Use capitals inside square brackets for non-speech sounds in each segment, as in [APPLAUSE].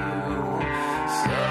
Música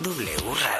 W Radio.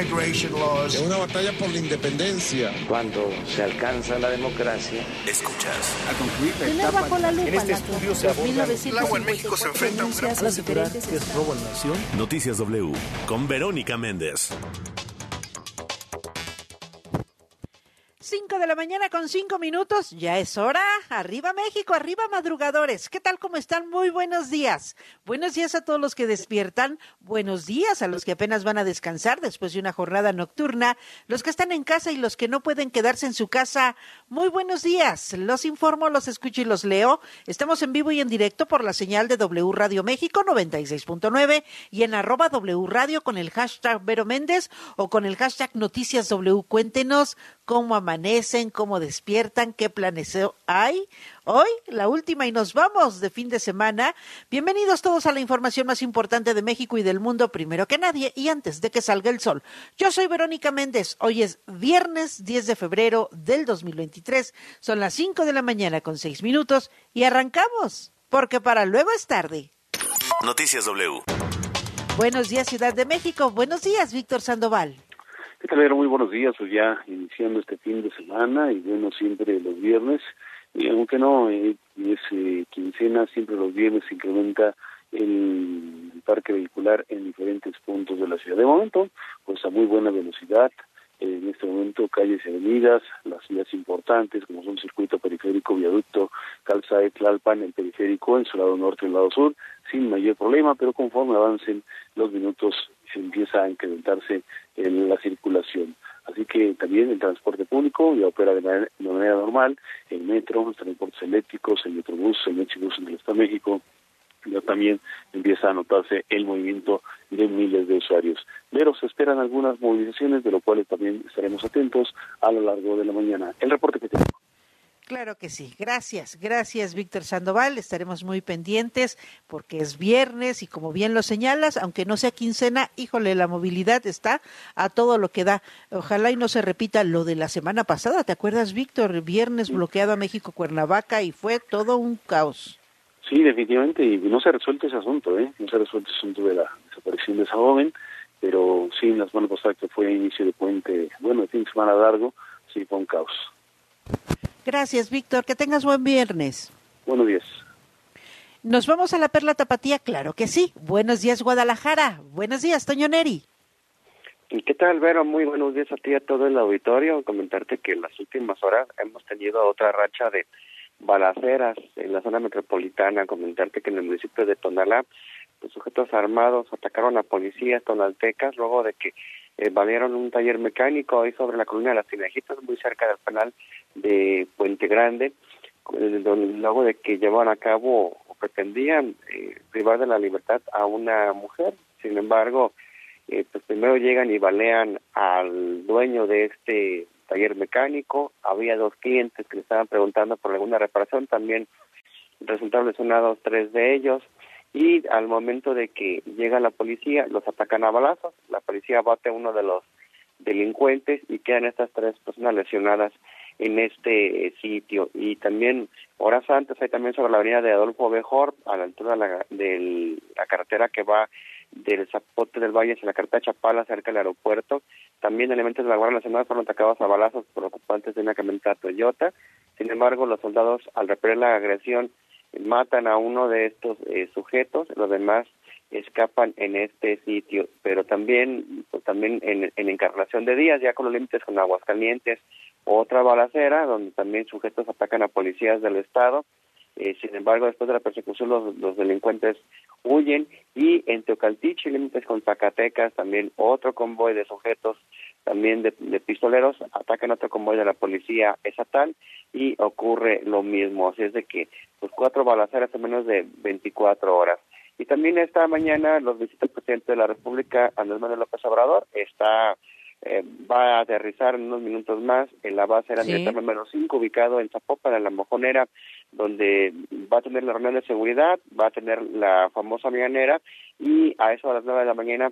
Es una batalla por la independencia. Cuando se alcanza la democracia, escuchas. A concluir la Tener etapa. bajo la lupa en este la estudio se aborda El agua en México se enfrenta a un gran que es robo a la nación. Noticias W con Verónica Méndez. 5 de la mañana con 5 minutos, ya es hora. Arriba México, arriba madrugadores. ¿Qué tal? ¿Cómo están? Muy buenos días. Buenos días a todos los que despiertan. Buenos días a los que apenas van a descansar después de una jornada nocturna. Los que están en casa y los que no pueden quedarse en su casa. Muy buenos días. Los informo, los escucho y los leo. Estamos en vivo y en directo por la señal de W Radio México 96.9 y en arroba W Radio con el hashtag Vero Méndez o con el hashtag Noticias W. Cuéntenos cómo amanecen, cómo despiertan, qué planes hay. Hoy, la última y nos vamos de fin de semana. Bienvenidos todos a la información más importante de México y del mundo, primero que nadie y antes de que salga el sol. Yo soy Verónica Méndez. Hoy es viernes 10 de febrero del 2023. Son las 5 de la mañana con 6 minutos y arrancamos, porque para luego es tarde. Noticias W. Buenos días, Ciudad de México. Buenos días, Víctor Sandoval. ¿Qué tal? Muy buenos días, pues ya iniciando este fin de semana y bueno, siempre los viernes, y aunque no eh, es eh, quincena, siempre los viernes se incrementa el parque vehicular en diferentes puntos de la ciudad. De momento, pues a muy buena velocidad, en este momento calles y avenidas, las vías importantes como son circuito periférico, viaducto, calzada de Tlalpan, el periférico en su lado norte y el lado sur, sin mayor problema, pero conforme avancen los minutos se empieza a incrementarse en la circulación. Así que también el transporte público ya opera de manera, normal, el metro, los transportes eléctricos, el metrobús, el metrobús en el Estado de México, ya también empieza a notarse el movimiento de miles de usuarios. Pero se esperan algunas movilizaciones, de lo cual también estaremos atentos a lo largo de la mañana. El reporte que tenemos. Claro que sí. Gracias, gracias Víctor Sandoval. Estaremos muy pendientes porque es viernes y como bien lo señalas, aunque no sea quincena, híjole, la movilidad está a todo lo que da. Ojalá y no se repita lo de la semana pasada. ¿Te acuerdas, Víctor? Viernes bloqueado a México Cuernavaca y fue todo un caos. Sí, definitivamente, y no se ha resuelto ese asunto, ¿eh? No se ha resuelto ese asunto de la desaparición de esa joven, pero sí, la semana pasada que fue inicio de puente, bueno, de fin de semana largo, sí fue un caos. Gracias, Víctor. Que tengas buen viernes. Buenos días. ¿Nos vamos a la Perla Tapatía? Claro que sí. Buenos días, Guadalajara. Buenos días, Toño Neri. ¿Y qué tal, Vero? Muy buenos días a ti y a todo el auditorio. Comentarte que en las últimas horas hemos tenido otra racha de balaceras en la zona metropolitana. Comentarte que en el municipio de Tonalá, los sujetos armados atacaron a policías tonaltecas luego de que eh, valieron un taller mecánico ahí sobre la colina de las Tinejitas, muy cerca del penal de Puente Grande, luego de que llevaban a cabo o pretendían eh, privar de la libertad a una mujer. Sin embargo, eh, pues primero llegan y balean al dueño de este taller mecánico. Había dos clientes que le estaban preguntando por alguna reparación. También resultaron lesionados tres de ellos. Y al momento de que llega la policía, los atacan a balazos. La policía bate a uno de los delincuentes y quedan estas tres personas lesionadas en este sitio. Y también, horas antes, hay también sobre la avenida de Adolfo Bejor, a la altura de la, de la carretera que va del Zapote del Valle hacia la carretera Chapala, cerca del aeropuerto. También elementos de la Guardia Nacional fueron atacados a balazos por ocupantes de una camioneta Toyota. Sin embargo, los soldados, al repeler la agresión, matan a uno de estos eh, sujetos, los demás escapan en este sitio, pero también pues, también en, en Encarnación de Díaz, ya con los límites con Aguascalientes, otra balacera donde también sujetos atacan a policías del Estado. Eh, sin embargo, después de la persecución, los, los delincuentes huyen y en Teocaltiche, límites con Zacatecas, también otro convoy de sujetos, también de, de, pistoleros, atacan otro convoy de la policía estatal y ocurre lo mismo. Así es de que, pues cuatro balaceras en menos de 24 horas. Y también esta mañana los visita el presidente de la República, Andrés Manuel López Obrador, está eh, va a aterrizar en unos minutos más en la base aérea militar número 5, ubicado en Zapopan, en la Mojonera, donde va a tener la reunión de seguridad, va a tener la famosa mañanera y a eso a las 9 de la mañana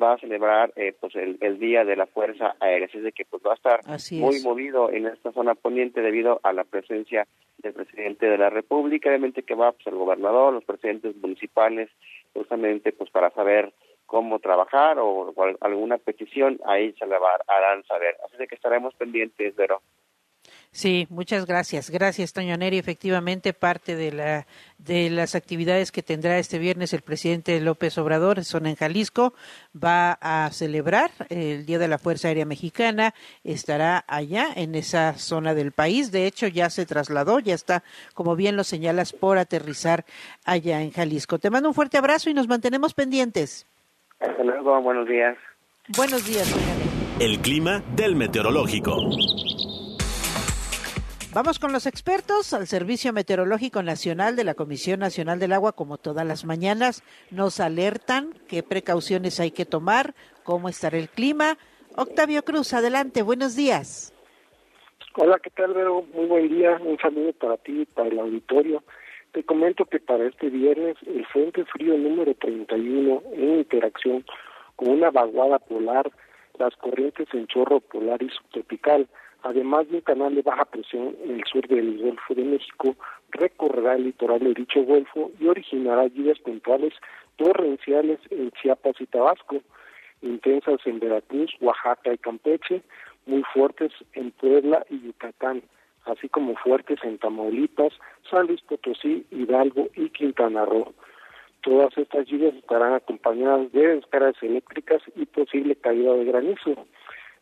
va a celebrar eh, pues el, el, día de la fuerza aérea. Así es de que pues va a estar muy movido en esta zona poniente debido a la presencia del presidente de la república. Obviamente que va pues el gobernador los presidentes municipales justamente pues para saber cómo trabajar o, alguna petición, ahí se la harán saber. Así de que estaremos pendientes, pero Sí, muchas gracias. Gracias, Toño Neri. Efectivamente, parte de, la, de las actividades que tendrá este viernes el presidente López Obrador son en Jalisco. Va a celebrar el Día de la Fuerza Aérea Mexicana. Estará allá en esa zona del país. De hecho, ya se trasladó, ya está, como bien lo señalas, por aterrizar allá en Jalisco. Te mando un fuerte abrazo y nos mantenemos pendientes. Hasta luego, buenos días. Buenos días, Toño Neri. El clima del meteorológico. Vamos con los expertos al Servicio Meteorológico Nacional de la Comisión Nacional del Agua, como todas las mañanas, nos alertan qué precauciones hay que tomar, cómo estará el clima. Octavio Cruz, adelante, buenos días. Hola, ¿qué tal, Vero? Muy buen día, un saludo para ti y para el auditorio. Te comento que para este viernes el Frente Frío número 31 en interacción con una vaguada polar, las corrientes en chorro polar y subtropical, además de un canal de baja presión en el sur del Golfo de México, recorrerá el litoral de dicho golfo y originará lluvias puntuales torrenciales en Chiapas y Tabasco, intensas en Veracruz, Oaxaca y Campeche, muy fuertes en Puebla y Yucatán, así como fuertes en Tamaulipas, San Luis Potosí, Hidalgo y Quintana Roo. Todas estas lluvias estarán acompañadas de descargas eléctricas y posible caída de granizo.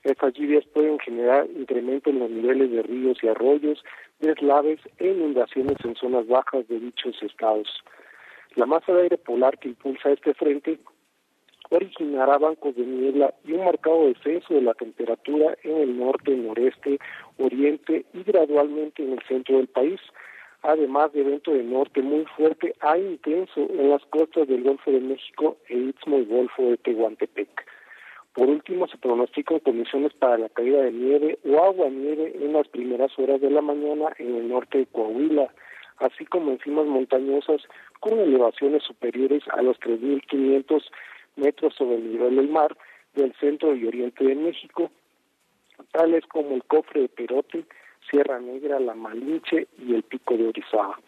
Estas lluvias pueden generar incremento en los niveles de ríos y arroyos, deslaves e inundaciones en zonas bajas de dichos estados. La masa de aire polar que impulsa este frente originará bancos de niebla y un marcado descenso de la temperatura en el norte, noreste, oriente y gradualmente en el centro del país, además de evento de norte muy fuerte a intenso en las costas del Golfo de México e Istmo y Golfo de Tehuantepec. Por último, se pronostican condiciones para la caída de nieve o agua nieve en las primeras horas de la mañana en el norte de Coahuila, así como en cimas montañosas con elevaciones superiores a los 3.500 metros sobre el nivel del mar del centro y oriente de México, tales como el Cofre de Perote, Sierra Negra, La Malinche y el Pico de Orizaba.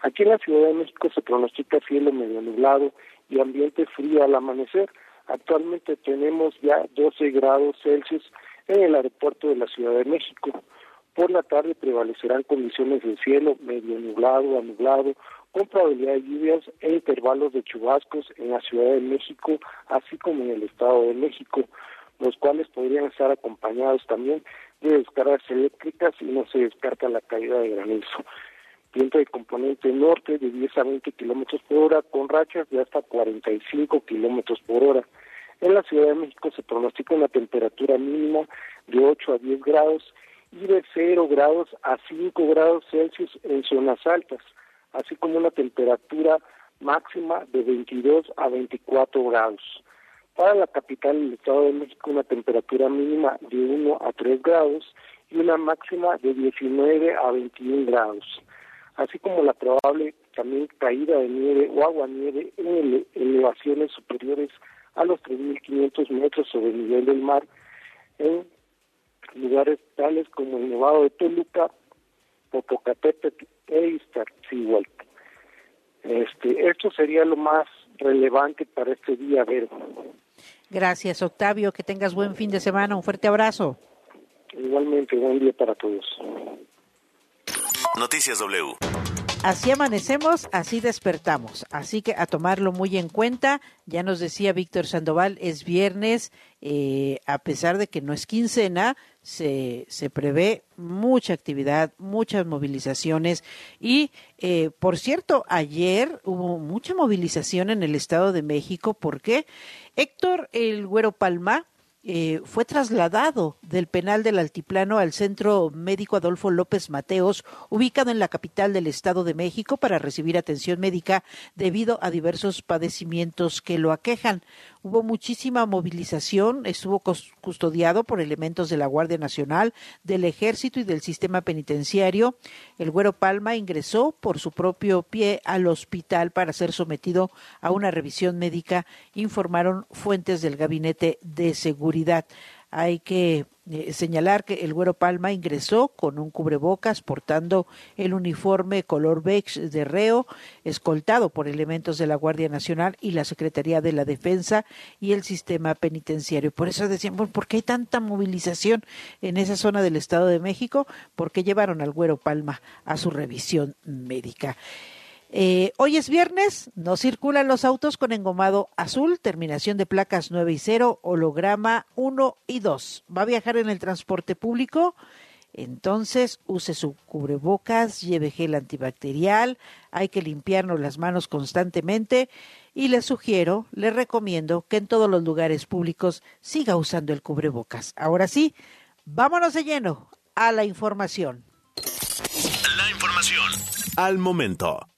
Aquí en la Ciudad de México se pronostica cielo medio nublado y ambiente frío al amanecer, Actualmente tenemos ya 12 grados Celsius en el aeropuerto de la Ciudad de México. Por la tarde prevalecerán condiciones de cielo medio nublado a nublado, con probabilidad de lluvias e intervalos de chubascos en la Ciudad de México, así como en el Estado de México, los cuales podrían estar acompañados también de descargas eléctricas y no se descarta la caída de granizo viento de componente norte de 10 a 20 kilómetros por hora, con rachas de hasta 45 kilómetros por hora. En la Ciudad de México se pronostica una temperatura mínima de 8 a 10 grados y de 0 grados a 5 grados Celsius en zonas altas, así como una temperatura máxima de 22 a 24 grados. Para la capital del Estado de México una temperatura mínima de 1 a 3 grados y una máxima de 19 a 21 grados así como la probable también caída de nieve o agua nieve en elevaciones superiores a los 3.500 metros sobre el nivel del mar en lugares tales como el Nevado de Toluca, Popocatépetl e Iztaccíhuatl. Este, esto sería lo más relevante para este día, Vero. Gracias, Octavio. Que tengas buen fin de semana. Un fuerte abrazo. Igualmente, buen día para todos. Noticias W. Así amanecemos, así despertamos. Así que a tomarlo muy en cuenta. Ya nos decía Víctor Sandoval, es viernes, eh, a pesar de que no es quincena, se, se prevé mucha actividad, muchas movilizaciones. Y, eh, por cierto, ayer hubo mucha movilización en el Estado de México. ¿Por qué? Héctor El Güero Palma, eh, fue trasladado del penal del Altiplano al Centro Médico Adolfo López Mateos, ubicado en la capital del Estado de México, para recibir atención médica debido a diversos padecimientos que lo aquejan. Hubo muchísima movilización, estuvo custodiado por elementos de la Guardia Nacional, del Ejército y del sistema penitenciario. El Güero Palma ingresó por su propio pie al hospital para ser sometido a una revisión médica, informaron fuentes del Gabinete de Seguridad. Hay que eh, señalar que el Güero Palma ingresó con un cubrebocas portando el uniforme color beige de reo, escoltado por elementos de la Guardia Nacional y la Secretaría de la Defensa y el sistema penitenciario. Por eso decían, ¿por qué hay tanta movilización en esa zona del Estado de México? Porque llevaron al Güero Palma a su revisión médica. Eh, hoy es viernes, no circulan los autos con engomado azul, terminación de placas 9 y 0, holograma 1 y 2. ¿Va a viajar en el transporte público? Entonces use su cubrebocas, lleve gel antibacterial, hay que limpiarnos las manos constantemente y le sugiero, le recomiendo que en todos los lugares públicos siga usando el cubrebocas. Ahora sí, vámonos de lleno a la información. La información al momento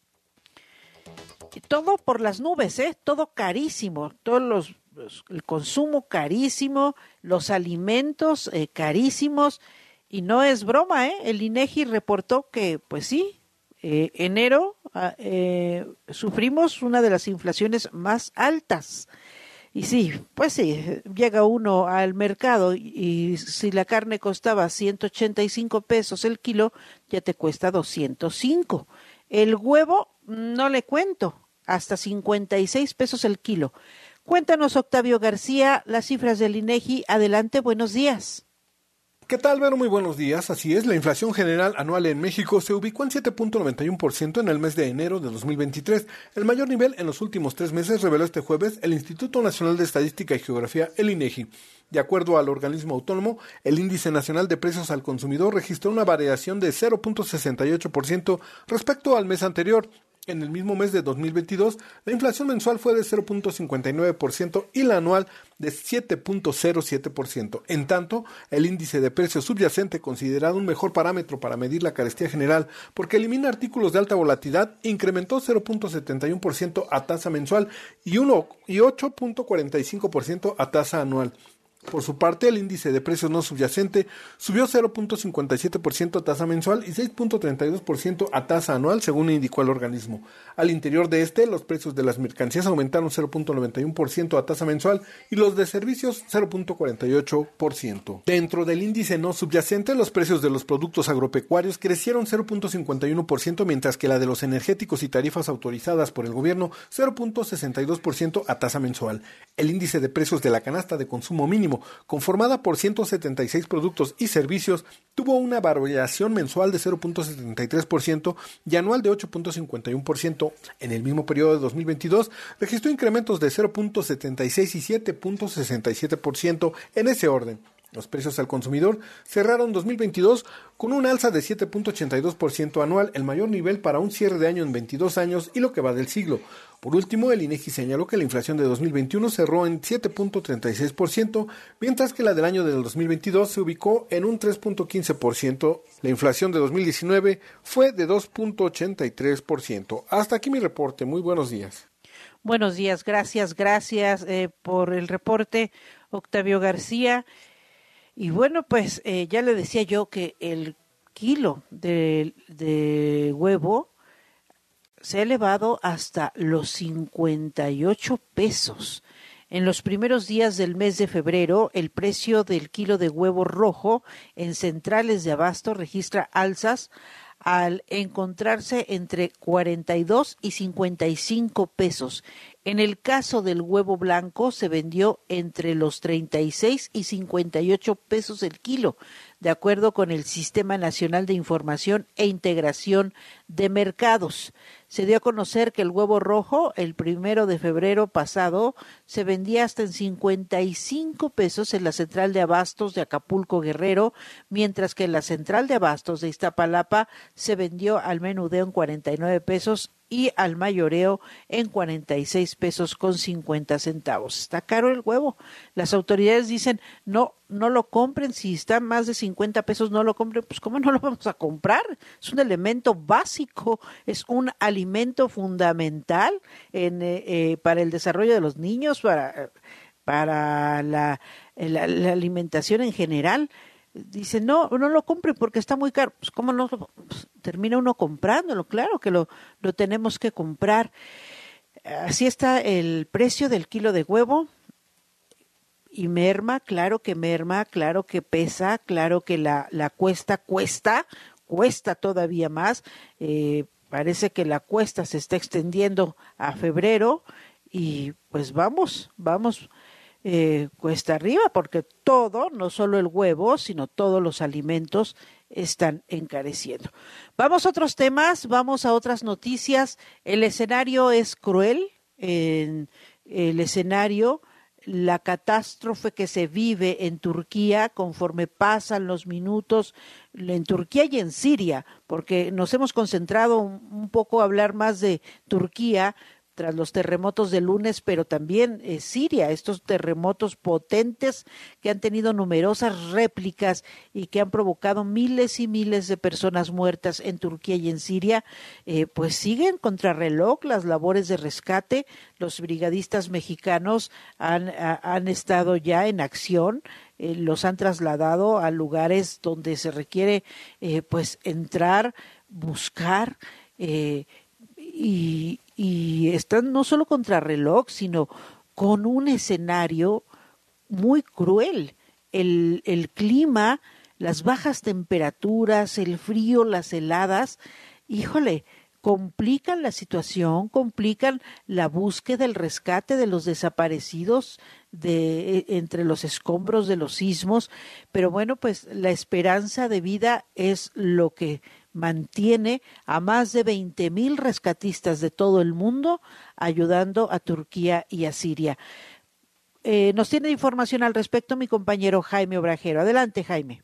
todo por las nubes, ¿eh? Todo carísimo, todos los, el consumo carísimo, los alimentos eh, carísimos y no es broma, ¿eh? El INEGI reportó que, pues sí, eh, enero ah, eh, sufrimos una de las inflaciones más altas. Y sí, pues sí, llega uno al mercado y, si la carne costaba 185 pesos el kilo, ya te cuesta 205. El huevo, no le cuento, hasta 56 pesos el kilo. Cuéntanos, Octavio García, las cifras del INEGI. Adelante, buenos días. ¿Qué tal, Vero? Muy buenos días. Así es, la inflación general anual en México se ubicó en 7.91% en el mes de enero de 2023. El mayor nivel en los últimos tres meses reveló este jueves el Instituto Nacional de Estadística y Geografía, el INEGI. De acuerdo al organismo autónomo, el índice nacional de precios al consumidor registró una variación de 0.68% respecto al mes anterior, en el mismo mes de 2022, la inflación mensual fue de 0.59% y la anual de 7.07%. En tanto, el índice de precio subyacente, considerado un mejor parámetro para medir la carestía general porque elimina artículos de alta volatilidad, incrementó 0.71% a tasa mensual y, y 8.45% a tasa anual. Por su parte, el índice de precios no subyacente subió 0.57% a tasa mensual y 6.32% a tasa anual, según indicó el organismo. Al interior de este, los precios de las mercancías aumentaron 0.91% a tasa mensual y los de servicios 0.48%. Dentro del índice no subyacente, los precios de los productos agropecuarios crecieron 0.51%, mientras que la de los energéticos y tarifas autorizadas por el gobierno 0.62% a tasa mensual. El índice de precios de la canasta de consumo mínimo conformada por 176 productos y servicios, tuvo una variación mensual de 0.73% y anual de 8.51%. En el mismo periodo de 2022 registró incrementos de 0.76 y 7.67% en ese orden. Los precios al consumidor cerraron 2022 con un alza de 7.82% anual, el mayor nivel para un cierre de año en 22 años y lo que va del siglo. Por último, el INEGI señaló que la inflación de 2021 cerró en 7.36%, mientras que la del año del 2022 se ubicó en un 3.15%. La inflación de 2019 fue de 2.83%. Hasta aquí mi reporte. Muy buenos días. Buenos días, gracias, gracias eh, por el reporte, Octavio García. Y bueno, pues eh, ya le decía yo que el kilo de huevo se ha elevado hasta los 58 pesos. En los primeros días del mes de febrero, el precio del kilo de huevo rojo en centrales de abasto registra alzas al encontrarse entre 42 y 55 pesos. En el caso del huevo blanco se vendió entre los 36 y 58 pesos el kilo, de acuerdo con el Sistema Nacional de Información e Integración de Mercados. Se dio a conocer que el huevo rojo, el primero de febrero pasado, se vendía hasta en 55 pesos en la central de abastos de Acapulco Guerrero, mientras que en la central de abastos de Iztapalapa se vendió al menudeo en 49 pesos y al mayoreo en 46 pesos con 50 centavos. Está caro el huevo. Las autoridades dicen, no, no lo compren, si está más de 50 pesos no lo compren, pues ¿cómo no lo vamos a comprar? Es un elemento básico, es un alimento fundamental en, eh, eh, para el desarrollo de los niños, para, para la, la, la alimentación en general dice, no, no lo compre porque está muy caro. Pues, ¿cómo no? Pues, termina uno comprándolo, claro que lo, lo tenemos que comprar. Así está el precio del kilo de huevo y merma, claro que merma, claro que pesa, claro que la, la cuesta cuesta, cuesta todavía más. Eh, parece que la cuesta se está extendiendo a febrero y pues vamos, vamos eh, cuesta arriba porque todo, no solo el huevo, sino todos los alimentos están encareciendo. Vamos a otros temas, vamos a otras noticias. El escenario es cruel. En el escenario la catástrofe que se vive en Turquía conforme pasan los minutos en Turquía y en Siria, porque nos hemos concentrado un, poco a hablar más de Turquía, tras los terremotos de lunes, pero también eh, Siria, estos terremotos potentes que han tenido numerosas réplicas y que han provocado miles y miles de personas muertas en Turquía y en Siria, eh, pues siguen contrarreloj las labores de rescate. Los brigadistas mexicanos han, han estado ya en acción. Eh, los han trasladado a lugares donde se requiere pues entrar, buscar están no solo contra reloj, sino con un escenario muy cruel. El, el clima, las bajas temperaturas, el frío, las heladas, híjole, complican la situación, complican la búsqueda, el rescate de los desaparecidos de e, entre los escombros de los sismos, pero bueno, pues la esperanza de vida es lo que mantiene a más de 20.000 rescatistas de todo el mundo ayudando a Turquía y a Siria. Eh, nos tiene información al respecto mi compañero Jaime Obrajero. Adelante, Jaime.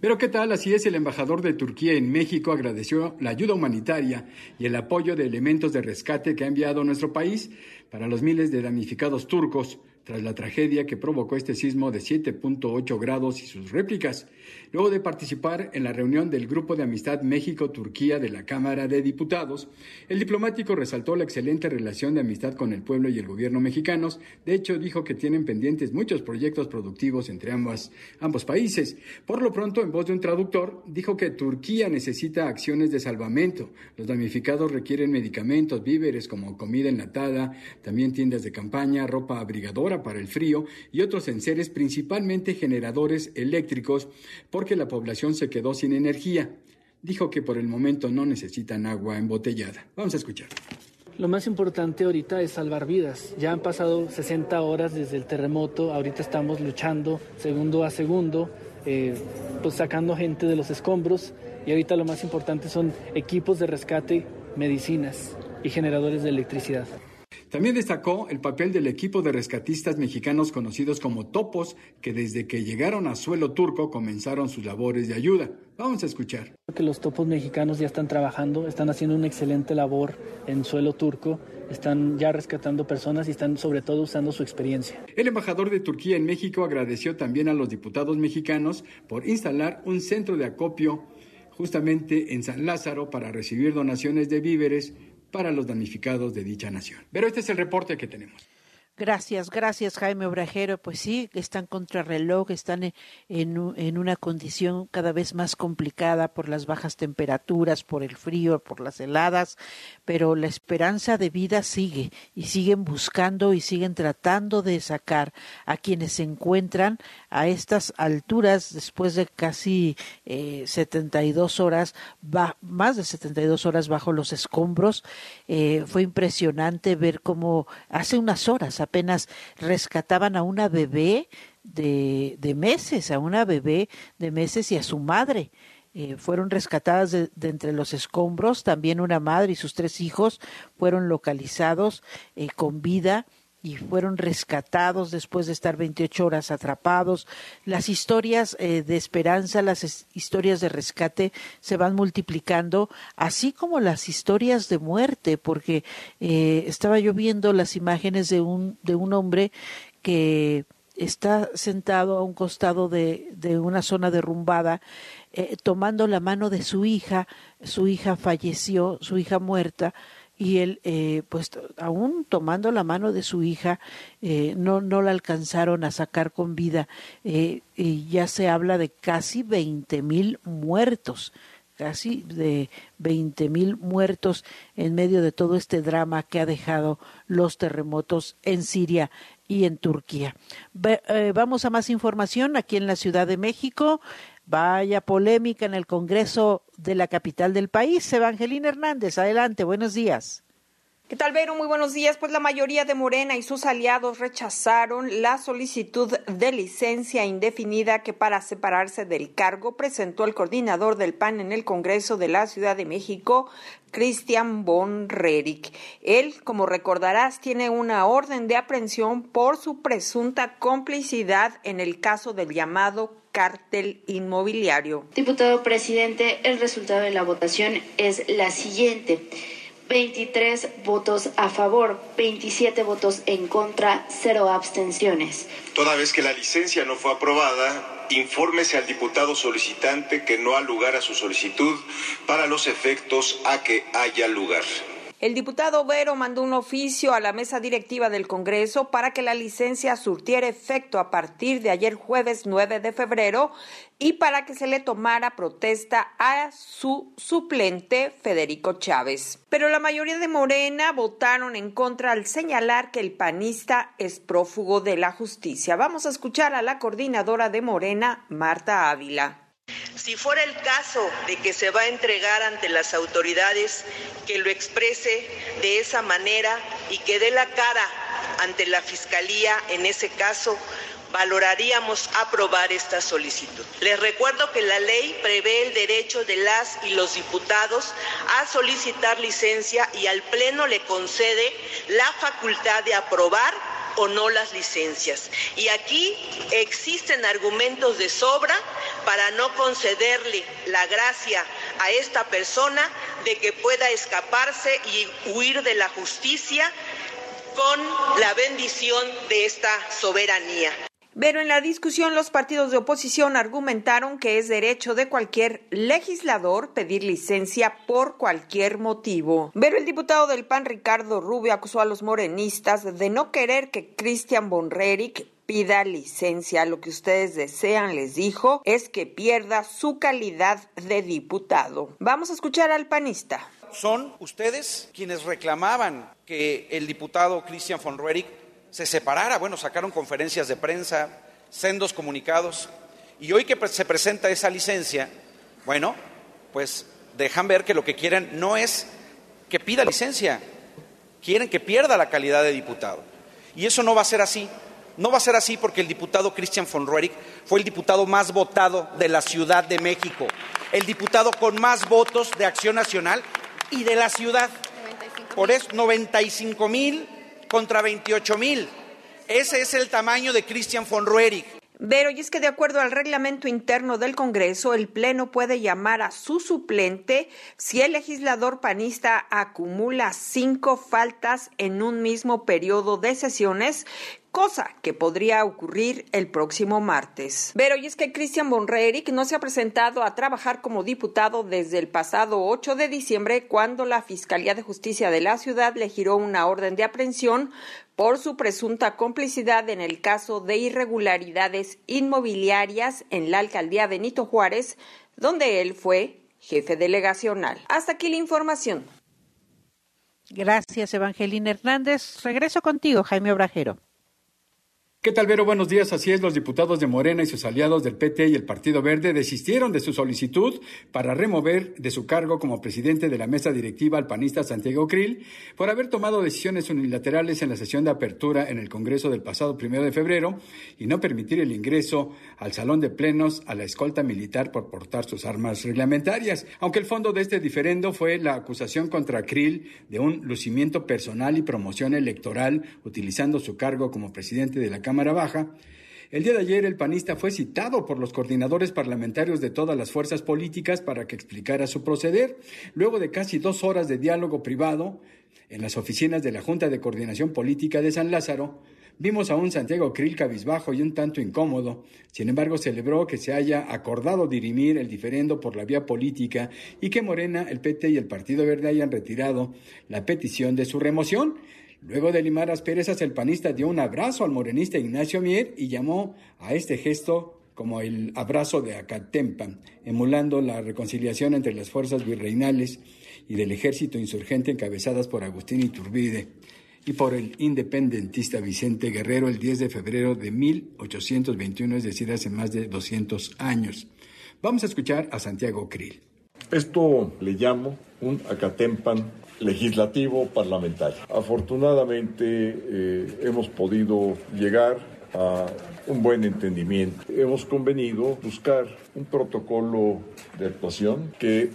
Pero ¿qué tal? Así es, el embajador de Turquía en México agradeció la ayuda humanitaria y el apoyo de elementos de rescate que ha enviado nuestro país para los miles de damnificados turcos tras la tragedia que provocó este sismo de 7.8 grados y sus réplicas, luego de participar en la reunión del Grupo de Amistad México-Turquía de la Cámara de Diputados, el diplomático resaltó la excelente relación de amistad con el pueblo y el gobierno mexicanos. De hecho, dijo que tienen pendientes muchos proyectos productivos entre ambos, ambos países. Por lo pronto, en voz de un traductor, dijo que Turquía necesita acciones de salvamento. Los damnificados requieren medicamentos, víveres como comida enlatada, también tiendas de campaña, ropa abrigadora para el frío y otros enseres principalmente generadores eléctricos porque la población se quedó sin energía. Dijo que por el momento no necesitan agua embotellada. Vamos a escuchar. Lo más importante ahorita es salvar vidas. Ya han pasado 60 horas desde el terremoto, ahorita estamos luchando segundo a segundo, eh, pues sacando gente de los escombros y ahorita lo más importante son equipos de rescate, medicinas y generadores de electricidad. También destacó el papel del equipo de rescatistas mexicanos conocidos como topos, que desde que llegaron a suelo turco comenzaron sus labores de ayuda. Vamos a escuchar. Que los topos mexicanos ya están trabajando, están haciendo una excelente labor en suelo turco, están ya rescatando personas y están sobre todo usando su experiencia. El embajador de Turquía en México agradeció también a los diputados mexicanos por instalar un centro de acopio justamente en San Lázaro para recibir donaciones de víveres para los damnificados de dicha nación. Pero este es el reporte que tenemos. Gracias, gracias Jaime Obrajero. Pues sí, están contra reloj, están en, en, una condición cada vez más complicada por las bajas temperaturas, por el frío, por las heladas, pero la esperanza de vida sigue y siguen buscando y siguen tratando de sacar a quienes se encuentran a estas alturas después de casi eh, 72 horas, más de 72 horas bajo los escombros. Eh, fue impresionante ver cómo hace unas horas apenas rescataban a una bebé de, de meses, a una bebé de meses y a su madre. Eh, fueron rescatadas de, entre los escombros, también una madre y sus tres hijos fueron localizados eh, con vida y fueron rescatados después de estar 28 horas atrapados. Las historias eh, de esperanza, las historias de rescate se van multiplicando, así como las historias de muerte, porque eh, estaba yo viendo las imágenes de un, de un hombre que está sentado a un costado de, de una zona derrumbada, eh, tomando la mano de su hija, su hija falleció, su hija muerta, y él, eh, pues aún tomando la mano de su hija, eh, no, no la alcanzaron a sacar con vida. Eh, y ya se habla de casi veinte mil muertos casi de veinte mil muertos en medio de todo este drama que ha dejado los terremotos en Siria y en Turquía. Eh, vamos a más información aquí en la Ciudad de México. Vaya polémica en el Congreso de la capital del país. Evangelina Hernández, adelante, buenos días. ¿Qué tal, Vero? Muy buenos días. Pues la mayoría de Morena y sus aliados rechazaron la solicitud de licencia indefinida que para separarse del cargo presentó el coordinador del PAN en el Congreso de la Ciudad de México, Cristian von Rerick. Él, como recordarás, tiene una orden de aprehensión por su presunta complicidad en el caso del llamado cártel inmobiliario. Diputado presidente, el resultado de la votación es la siguiente. 23 votos a favor, 27 votos en contra, 0 abstenciones. Toda vez que la licencia no fue aprobada, infórmese al diputado solicitante que no ha lugar a su solicitud para los efectos a que haya lugar. El diputado Vero mandó un oficio a la mesa directiva del Congreso para que la licencia surtiera efecto a partir de ayer jueves 9 de febrero y para que se le tomara protesta a su suplente Federico Chávez. Pero la mayoría de Morena votaron en contra al señalar que el panista es prófugo de la justicia. Vamos a escuchar a la coordinadora de Morena, Marta Ávila. Si fuera el caso de que se va a entregar ante las autoridades, que lo exprese de esa manera y que dé la cara ante la Fiscalía en ese caso, valoraríamos aprobar esta solicitud. Les recuerdo que la ley prevé el derecho de las y los diputados a solicitar licencia y al Pleno le concede la facultad de aprobar o no las licencias. Y aquí existen argumentos de sobra para no concederle la gracia a esta persona de que pueda escaparse y huir de la justicia con la bendición de esta soberanía. Pero en la discusión los partidos de oposición argumentaron que es derecho de cualquier legislador pedir licencia por cualquier motivo. Pero el diputado del PAN Ricardo Rubio acusó a los morenistas de no querer que Cristian Bonreric pida licencia. Lo que ustedes desean, les dijo, es que pierda su calidad de diputado. Vamos a escuchar al panista. Son ustedes quienes reclamaban que el diputado Cristian von se separara. Bueno, sacaron conferencias de prensa, sendos comunicados. Y hoy que se presenta esa licencia, bueno, pues dejan ver que lo que quieren no es que pida licencia, quieren que pierda la calidad de diputado. Y eso no va a ser así. No va a ser así porque el diputado Christian von Roerich fue el diputado más votado de la Ciudad de México, el diputado con más votos de Acción Nacional y de la ciudad. Por eso, 95 mil contra 28 mil. Ese es el tamaño de Christian von Roerich. Pero y es que de acuerdo al reglamento interno del Congreso, el Pleno puede llamar a su suplente si el legislador panista acumula cinco faltas en un mismo periodo de sesiones cosa que podría ocurrir el próximo martes. Pero y es que Christian von no se ha presentado a trabajar como diputado desde el pasado 8 de diciembre cuando la Fiscalía de Justicia de la ciudad le giró una orden de aprehensión por su presunta complicidad en el caso de irregularidades inmobiliarias en la alcaldía Benito Juárez, donde él fue jefe delegacional. Hasta aquí la información. Gracias, Evangelina Hernández. Regreso contigo, Jaime Obrajero. ¿Qué tal, Vero? Buenos días. Así es, los diputados de Morena y sus aliados del PT y el Partido Verde desistieron de su solicitud para remover de su cargo como presidente de la mesa directiva al panista Santiago Krill por haber tomado decisiones unilaterales en la sesión de apertura en el Congreso del pasado primero de febrero y no permitir el ingreso al salón de plenos a la escolta militar por portar sus armas reglamentarias. Aunque el fondo de este diferendo fue la acusación contra Krill de un lucimiento personal y promoción electoral utilizando su cargo como presidente de la Cámara Cámara Baja, el día de ayer el panista fue citado por los coordinadores parlamentarios de todas las fuerzas políticas para que explicara su proceder. Luego de casi dos horas de diálogo privado en las oficinas de la Junta de Coordinación Política de San Lázaro, vimos a un Santiago Krill cabizbajo y un tanto incómodo. Sin embargo, celebró que se haya acordado dirimir el diferendo por la vía política y que Morena, el PT y el Partido Verde hayan retirado la petición de su remoción. Luego de limar asperezas, el panista dio un abrazo al morenista Ignacio Mier y llamó a este gesto como el abrazo de Acatempa, emulando la reconciliación entre las fuerzas virreinales y del ejército insurgente encabezadas por Agustín Iturbide. y por el independentista Vicente Guerrero el 10 de febrero de 1821, es decir, hace más de 200 años. Vamos a escuchar a Santiago Krill. Esto le llamo un acatempan legislativo parlamentario. Afortunadamente eh, hemos podido llegar a un buen entendimiento. Hemos convenido buscar un protocolo de actuación que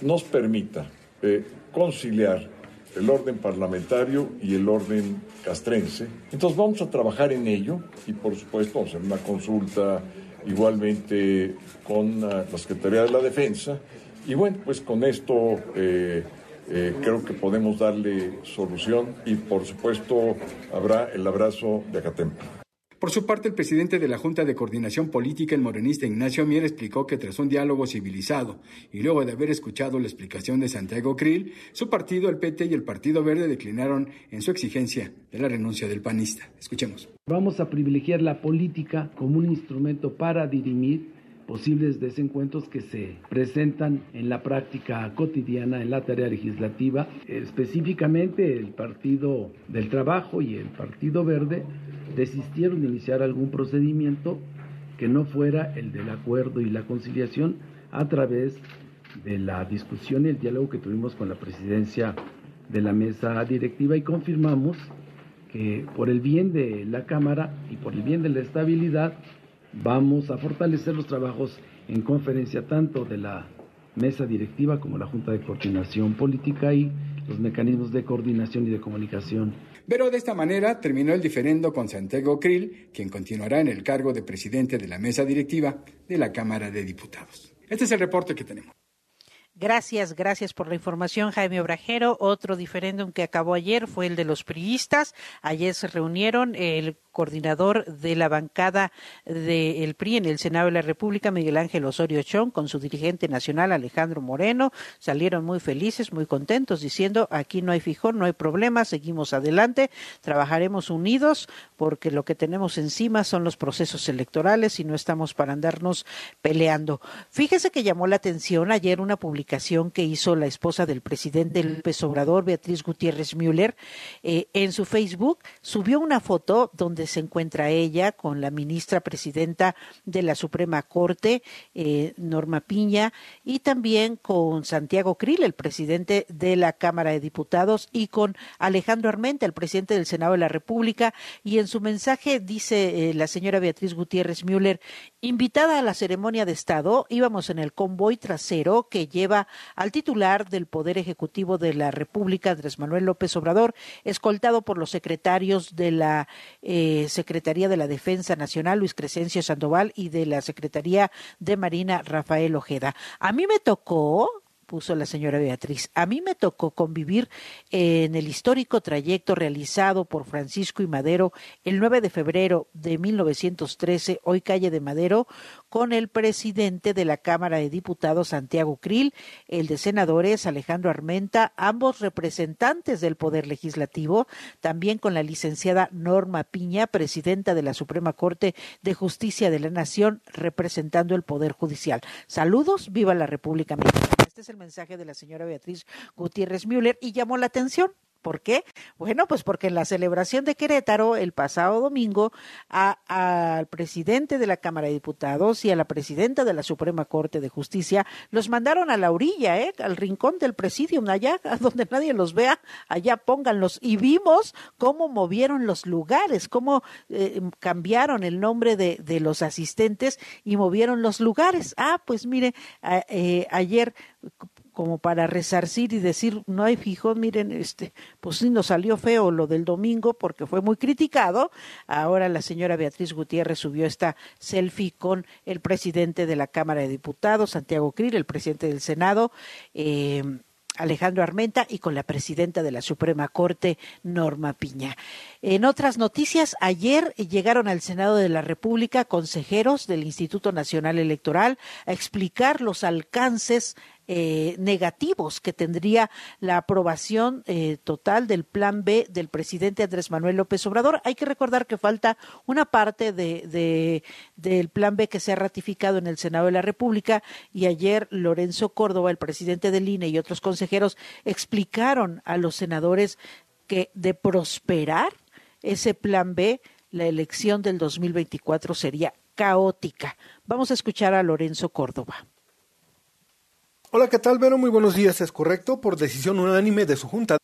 nos permita eh, conciliar el orden parlamentario y el orden castrense. Entonces vamos a trabajar en ello y por supuesto vamos a hacer una consulta igualmente con uh, la Secretaría de la Defensa y bueno, pues con esto eh, eh, creo que podemos darle solución y por supuesto habrá el abrazo de Acatempa. Por su parte, el presidente de la Junta de Coordinación Política, el morenista Ignacio Mier, explicó que tras un diálogo civilizado y luego de haber escuchado la explicación de Santiago Krill, su partido, el PT y el Partido Verde declinaron en su exigencia de la renuncia del panista. Escuchemos. Vamos a privilegiar la política como un instrumento para dirimir posibles desencuentros que se presentan en la práctica cotidiana, en la tarea legislativa. Específicamente el Partido del Trabajo y el Partido Verde desistieron de iniciar algún procedimiento que no fuera el del acuerdo y la conciliación a través de la discusión y el diálogo que tuvimos con la presidencia de la mesa directiva y confirmamos que por el bien de la Cámara y por el bien de la estabilidad Vamos a fortalecer los trabajos en conferencia tanto de la mesa directiva como la Junta de Coordinación Política y los mecanismos de coordinación y de comunicación. Pero de esta manera terminó el diferendo con Santiago Krill, quien continuará en el cargo de presidente de la mesa directiva de la Cámara de Diputados. Este es el reporte que tenemos. Gracias, gracias por la información, Jaime Obrajero. Otro diferéndum que acabó ayer fue el de los priistas. Ayer se reunieron el coordinador de la bancada del PRI en el Senado de la República, Miguel Ángel Osorio Chong, con su dirigente nacional, Alejandro Moreno. Salieron muy felices, muy contentos, diciendo, aquí no hay fijón, no hay problema, seguimos adelante, trabajaremos unidos, porque lo que tenemos encima son los procesos electorales y no estamos para andarnos peleando. Fíjese que llamó la atención ayer una publicación que hizo la esposa del presidente López Obrador, Beatriz Gutiérrez Müller, eh, en su Facebook, subió una foto donde se encuentra ella con la ministra presidenta de la Suprema Corte, eh, Norma Piña, y también con Santiago Krill, el presidente de la Cámara de Diputados, y con Alejandro Armenta, el presidente del Senado de la República. Y en su mensaje dice eh, la señora Beatriz Gutiérrez Müller, invitada a la ceremonia de Estado, íbamos en el convoy trasero que lleva al titular del Poder Ejecutivo de la República, Andrés Manuel López Obrador, escoltado por los secretarios de la eh, Secretaría de la Defensa Nacional, Luis Crescencio Sandoval, y de la Secretaría de Marina, Rafael Ojeda. A mí me tocó puso la señora Beatriz. A mí me tocó convivir en el histórico trayecto realizado por Francisco y Madero el 9 de febrero de 1913, hoy calle de Madero, con el presidente de la Cámara de Diputados, Santiago Krill, el de senadores, Alejandro Armenta, ambos representantes del Poder Legislativo, también con la licenciada Norma Piña, presidenta de la Suprema Corte de Justicia de la Nación, representando el Poder Judicial. Saludos, viva la República Mexicana. Este es el mensaje de la señora Beatriz Gutiérrez Müller y llamó la atención. ¿Por qué? Bueno, pues porque en la celebración de Querétaro el pasado domingo al presidente de la Cámara de Diputados y a la presidenta de la Suprema Corte de Justicia los mandaron a la orilla, ¿eh? al rincón del presidium, allá [LAUGHS] donde nadie los vea, allá pónganlos. Y vimos cómo movieron los lugares, cómo eh, cambiaron el nombre de, de, los asistentes y movieron los lugares. Ah, pues mire, eh, ayer como para resarcir y decir no hay fijón, miren, este, pues sí nos salió feo lo del domingo porque fue muy criticado. Ahora la señora Beatriz Gutiérrez subió esta selfie con el presidente de la Cámara de Diputados, Santiago Krill, el presidente del Senado. Eh, Alejandro Armenta y con la presidenta de la Suprema Corte, Norma Piña. En otras noticias, ayer llegaron al Senado de la República consejeros del Instituto Nacional Electoral a explicar los alcances eh, negativos que tendría la aprobación eh, total del plan B del presidente Andrés Manuel López Obrador. Hay que recordar que falta una parte de, del plan B que se ha ratificado en el Senado de la República y ayer Lorenzo Córdoba, el presidente del INE y otros consejeros explicaron a los senadores que de prosperar ese plan B, la elección del 2024 sería caótica. Vamos a escuchar a Lorenzo Córdoba. Hola, ¿qué tal, Vero? Muy buenos días. Es correcto, por decisión unánime de su junta.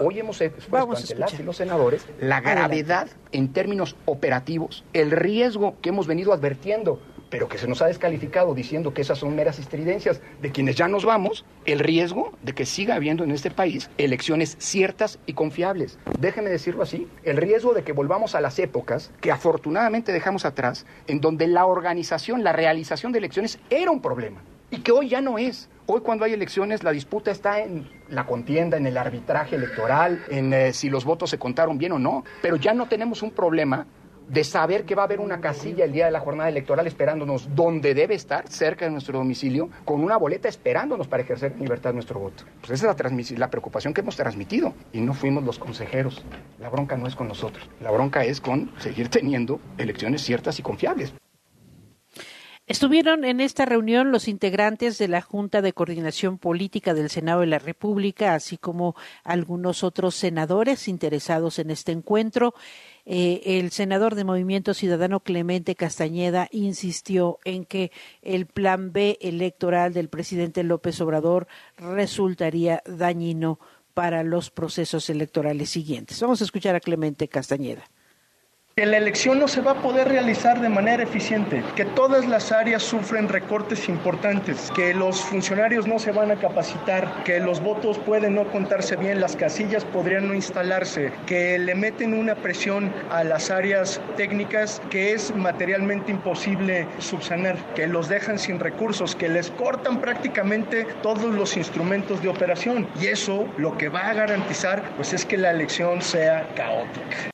Hoy hemos expuesto ante las y los senadores la gravedad en términos operativos, el riesgo que hemos venido advirtiendo, pero que se nos ha descalificado diciendo que esas son meras estridencias de quienes ya nos vamos, el riesgo de que siga habiendo en este país elecciones ciertas y confiables. Déjeme decirlo así, el riesgo de que volvamos a las épocas que afortunadamente dejamos atrás, en donde la organización, la realización de elecciones era un problema y que hoy ya no es. Hoy cuando hay elecciones la disputa está en la contienda, en el arbitraje electoral, en eh, si los votos se contaron bien o no, pero ya no tenemos un problema de saber que va a haber una casilla el día de la jornada electoral esperándonos donde debe estar, cerca de nuestro domicilio, con una boleta esperándonos para ejercer en libertad nuestro voto. Pues esa es la, la preocupación que hemos transmitido y no fuimos los consejeros. La bronca no es con nosotros, la bronca es con seguir teniendo elecciones ciertas y confiables. Estuvieron en esta reunión los integrantes de la Junta de Coordinación Política del Senado de la República, así como algunos otros senadores interesados en este encuentro. Eh, el senador de Movimiento Ciudadano Clemente Castañeda insistió en que el plan B electoral del presidente López Obrador resultaría dañino para los procesos electorales siguientes. Vamos a escuchar a Clemente Castañeda que la elección no se va a poder realizar de manera eficiente, que todas las áreas sufren recortes importantes, que los funcionarios no se van a capacitar, que los votos pueden no contarse bien, las casillas podrían no instalarse, que le meten una presión a las áreas técnicas que es materialmente imposible subsanar, que los dejan sin recursos, que les cortan prácticamente todos los instrumentos de operación y eso lo que va a garantizar pues es que la elección sea caótica.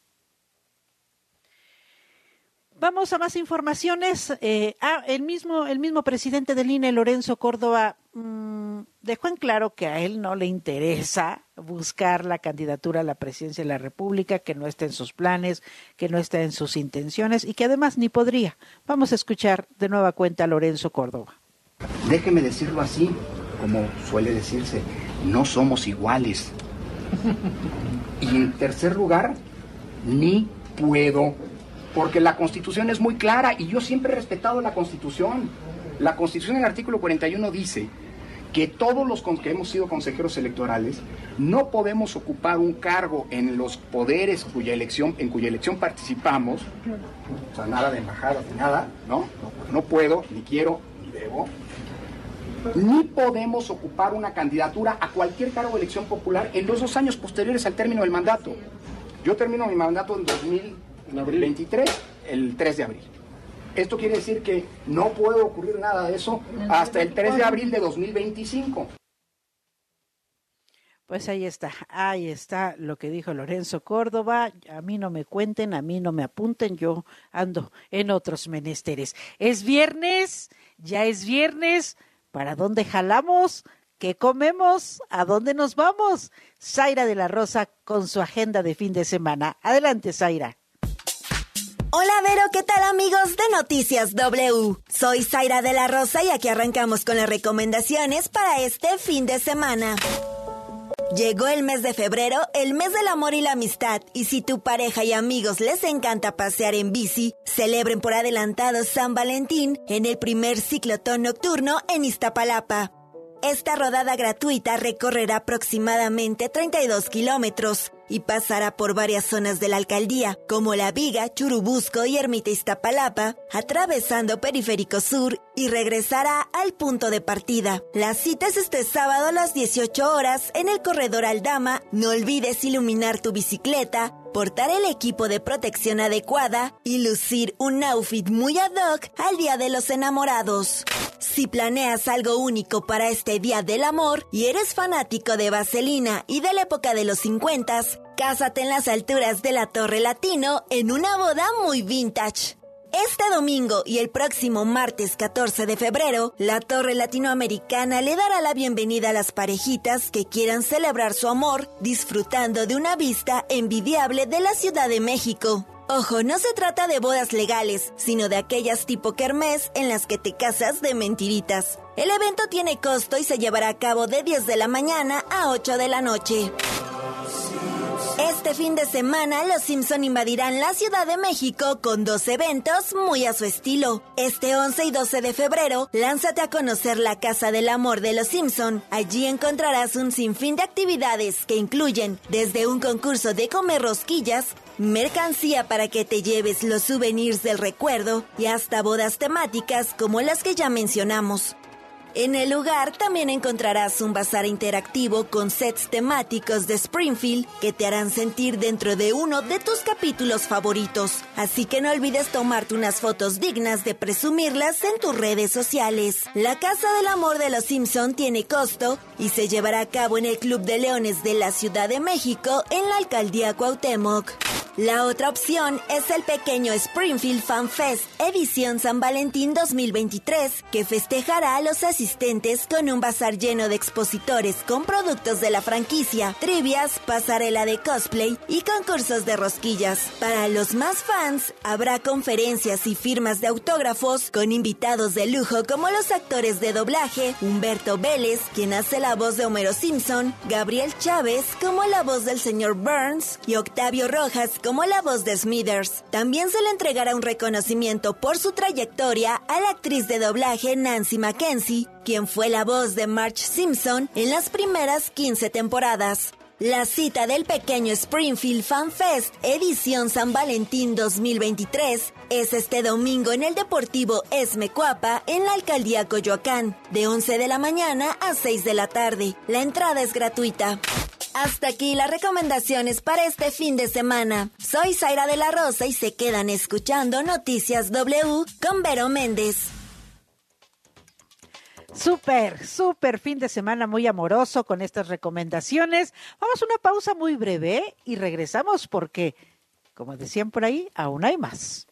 Vamos a más informaciones. Eh, ah, el mismo, el mismo presidente del INE, Lorenzo Córdoba, mm, dejó en claro que a él no le interesa buscar la candidatura a la presidencia de la República, que no está en sus planes, que no está en sus intenciones y que además ni podría. Vamos a escuchar de nueva cuenta a Lorenzo Córdoba. Déjeme decirlo así, como suele decirse, no somos iguales. Y en tercer lugar, ni puedo porque la Constitución es muy clara y yo siempre he respetado la Constitución. La Constitución en el artículo 41 dice que todos los que hemos sido consejeros electorales no podemos ocupar un cargo en los poderes cuya elección, en cuya elección participamos, o sea, nada de embajada, nada, ¿no? No puedo, ni quiero, ni debo, ni podemos ocupar una candidatura a cualquier cargo de elección popular en los dos años posteriores al término del mandato. Yo termino mi mandato en 2000 en abril. 23, el 3 de abril. Esto quiere decir que no puede ocurrir nada de eso hasta el 3 de abril de 2025. Pues ahí está, ahí está lo que dijo Lorenzo Córdoba. A mí no me cuenten, a mí no me apunten, yo ando en otros menesteres. Es viernes, ya es viernes. ¿Para dónde jalamos? ¿Qué comemos? ¿A dónde nos vamos? Zaira de la Rosa con su agenda de fin de semana. Adelante, Zaira. Hola Vero, ¿qué tal amigos de Noticias W? Soy Zaira de la Rosa y aquí arrancamos con las recomendaciones para este fin de semana. Llegó el mes de febrero, el mes del amor y la amistad, y si tu pareja y amigos les encanta pasear en bici, celebren por adelantado San Valentín en el primer ciclotón nocturno en Iztapalapa. Esta rodada gratuita recorrerá aproximadamente 32 kilómetros y pasará por varias zonas de la alcaldía, como La Viga, Churubusco y Ermita Iztapalapa, atravesando Periférico Sur y regresará al punto de partida. La cita es este sábado a las 18 horas en el corredor Aldama. No olvides iluminar tu bicicleta, portar el equipo de protección adecuada y lucir un outfit muy ad hoc al Día de los Enamorados. Si planeas algo único para este Día del Amor y eres fanático de Vaselina y de la época de los 50, cásate en las alturas de la Torre Latino en una boda muy vintage. Este domingo y el próximo martes 14 de febrero, la Torre Latinoamericana le dará la bienvenida a las parejitas que quieran celebrar su amor disfrutando de una vista envidiable de la Ciudad de México. Ojo, no se trata de bodas legales, sino de aquellas tipo kermés en las que te casas de mentiritas. El evento tiene costo y se llevará a cabo de 10 de la mañana a 8 de la noche. Este fin de semana, los Simpson invadirán la Ciudad de México con dos eventos muy a su estilo. Este 11 y 12 de febrero, lánzate a conocer la Casa del Amor de los Simpson. Allí encontrarás un sinfín de actividades que incluyen desde un concurso de comer rosquillas, mercancía para que te lleves los souvenirs del recuerdo y hasta bodas temáticas como las que ya mencionamos. En el lugar también encontrarás un bazar interactivo con sets temáticos de Springfield que te harán sentir dentro de uno de tus capítulos favoritos. Así que no olvides tomarte unas fotos dignas de presumirlas en tus redes sociales. La Casa del Amor de los Simpson tiene costo y se llevará a cabo en el Club de Leones de la Ciudad de México en la Alcaldía Cuauhtémoc. La otra opción es el pequeño Springfield Fan Fest edición San Valentín 2023 que festejará a los con un bazar lleno de expositores con productos de la franquicia, trivias, pasarela de cosplay y concursos de rosquillas. Para los más fans, habrá conferencias y firmas de autógrafos con invitados de lujo como los actores de doblaje, Humberto Vélez, quien hace la voz de Homero Simpson, Gabriel Chávez como la voz del señor Burns y Octavio Rojas como la voz de Smithers. También se le entregará un reconocimiento por su trayectoria a la actriz de doblaje Nancy Mackenzie, quien fue la voz de Marge Simpson en las primeras 15 temporadas. La cita del pequeño Springfield Fan Fest, edición San Valentín 2023, es este domingo en el Deportivo Esme Cuapa, en la alcaldía Coyoacán, de 11 de la mañana a 6 de la tarde. La entrada es gratuita. Hasta aquí las recomendaciones para este fin de semana. Soy Zaira de la Rosa y se quedan escuchando Noticias W con Vero Méndez. Súper, súper fin de semana muy amoroso con estas recomendaciones. Vamos a una pausa muy breve y regresamos porque, como decían por ahí, aún hay más.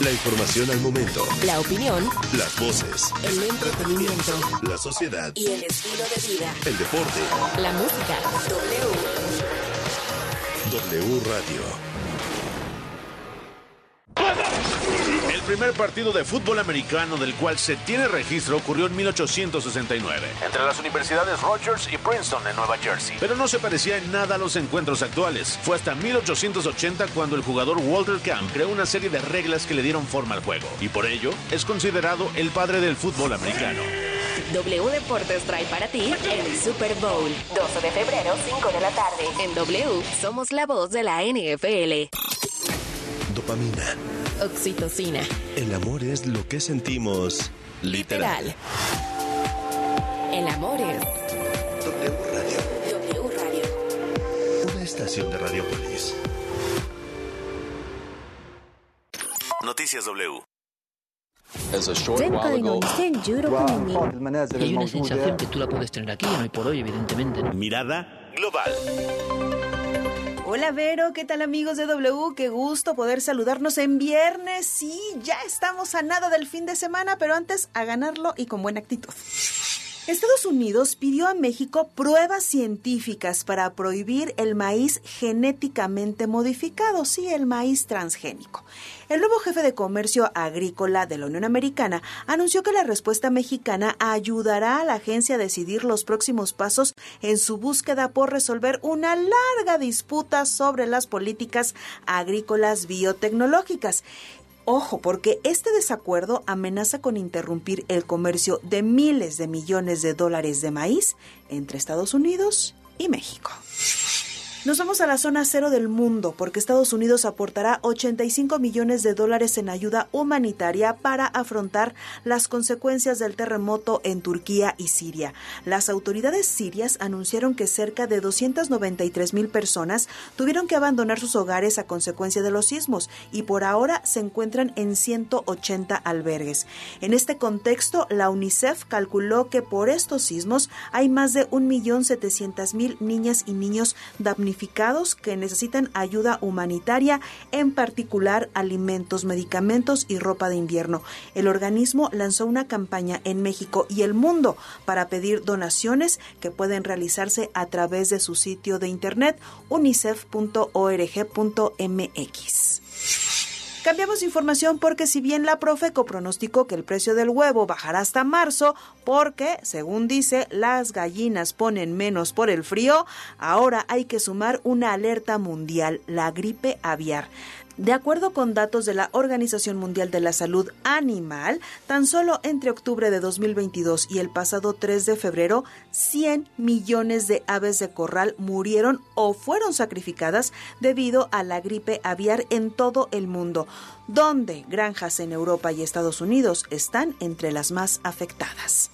La información al momento. La opinión. Las voces. El entretenimiento. La sociedad. Y el estilo de vida. El deporte. La música. W. W Radio. El primer partido de fútbol americano del cual se tiene registro ocurrió en 1869, entre las universidades Rogers y Princeton en Nueva Jersey. Pero no se parecía en nada a los encuentros actuales. Fue hasta 1880 cuando el jugador Walter Camp creó una serie de reglas que le dieron forma al juego, y por ello es considerado el padre del fútbol americano. W Deportes trae para ti el Super Bowl. 12 de febrero, 5 de la tarde. En W somos la voz de la NFL. Dopamina. Oxitocina. El amor es lo que sentimos literal. Literal. El amor es W Radio. W Radio. Una estación de Radiopolis. Noticias W. Y hay una sensación que tú la puedes tener aquí, no hay por hoy, evidentemente. ¿no? Mirada global. Hola Vero, ¿qué tal amigos de W? Qué gusto poder saludarnos en viernes. Sí, ya estamos a nada del fin de semana, pero antes a ganarlo y con buena actitud. Estados Unidos pidió a México pruebas científicas para prohibir el maíz genéticamente modificado, sí, el maíz transgénico. El nuevo jefe de comercio agrícola de la Unión Americana anunció que la respuesta mexicana ayudará a la agencia a decidir los próximos pasos en su búsqueda por resolver una larga disputa sobre las políticas agrícolas biotecnológicas. Ojo, porque este desacuerdo amenaza con interrumpir el comercio de miles de millones de dólares de maíz entre Estados Unidos y México. Nos vamos a la zona cero del mundo porque Estados Unidos aportará 85 millones de dólares en ayuda humanitaria para afrontar las consecuencias del terremoto en Turquía y Siria. Las autoridades sirias anunciaron que cerca de 293 mil personas tuvieron que abandonar sus hogares a consecuencia de los sismos y por ahora se encuentran en 180 albergues. En este contexto, la UNICEF calculó que por estos sismos hay más de 1.700.000 niñas y niños damnificados que necesitan ayuda humanitaria, en particular alimentos, medicamentos y ropa de invierno. El organismo lanzó una campaña en México y el mundo para pedir donaciones que pueden realizarse a través de su sitio de internet unicef.org.mx. Cambiamos información porque si bien la Profeco pronosticó que el precio del huevo bajará hasta marzo porque, según dice, las gallinas ponen menos por el frío, ahora hay que sumar una alerta mundial, la gripe aviar. De acuerdo con datos de la Organización Mundial de la Salud Animal, tan solo entre octubre de 2022 y el pasado 3 de febrero, 100 millones de aves de corral murieron o fueron sacrificadas debido a la gripe aviar en todo el mundo, donde granjas en Europa y Estados Unidos están entre las más afectadas.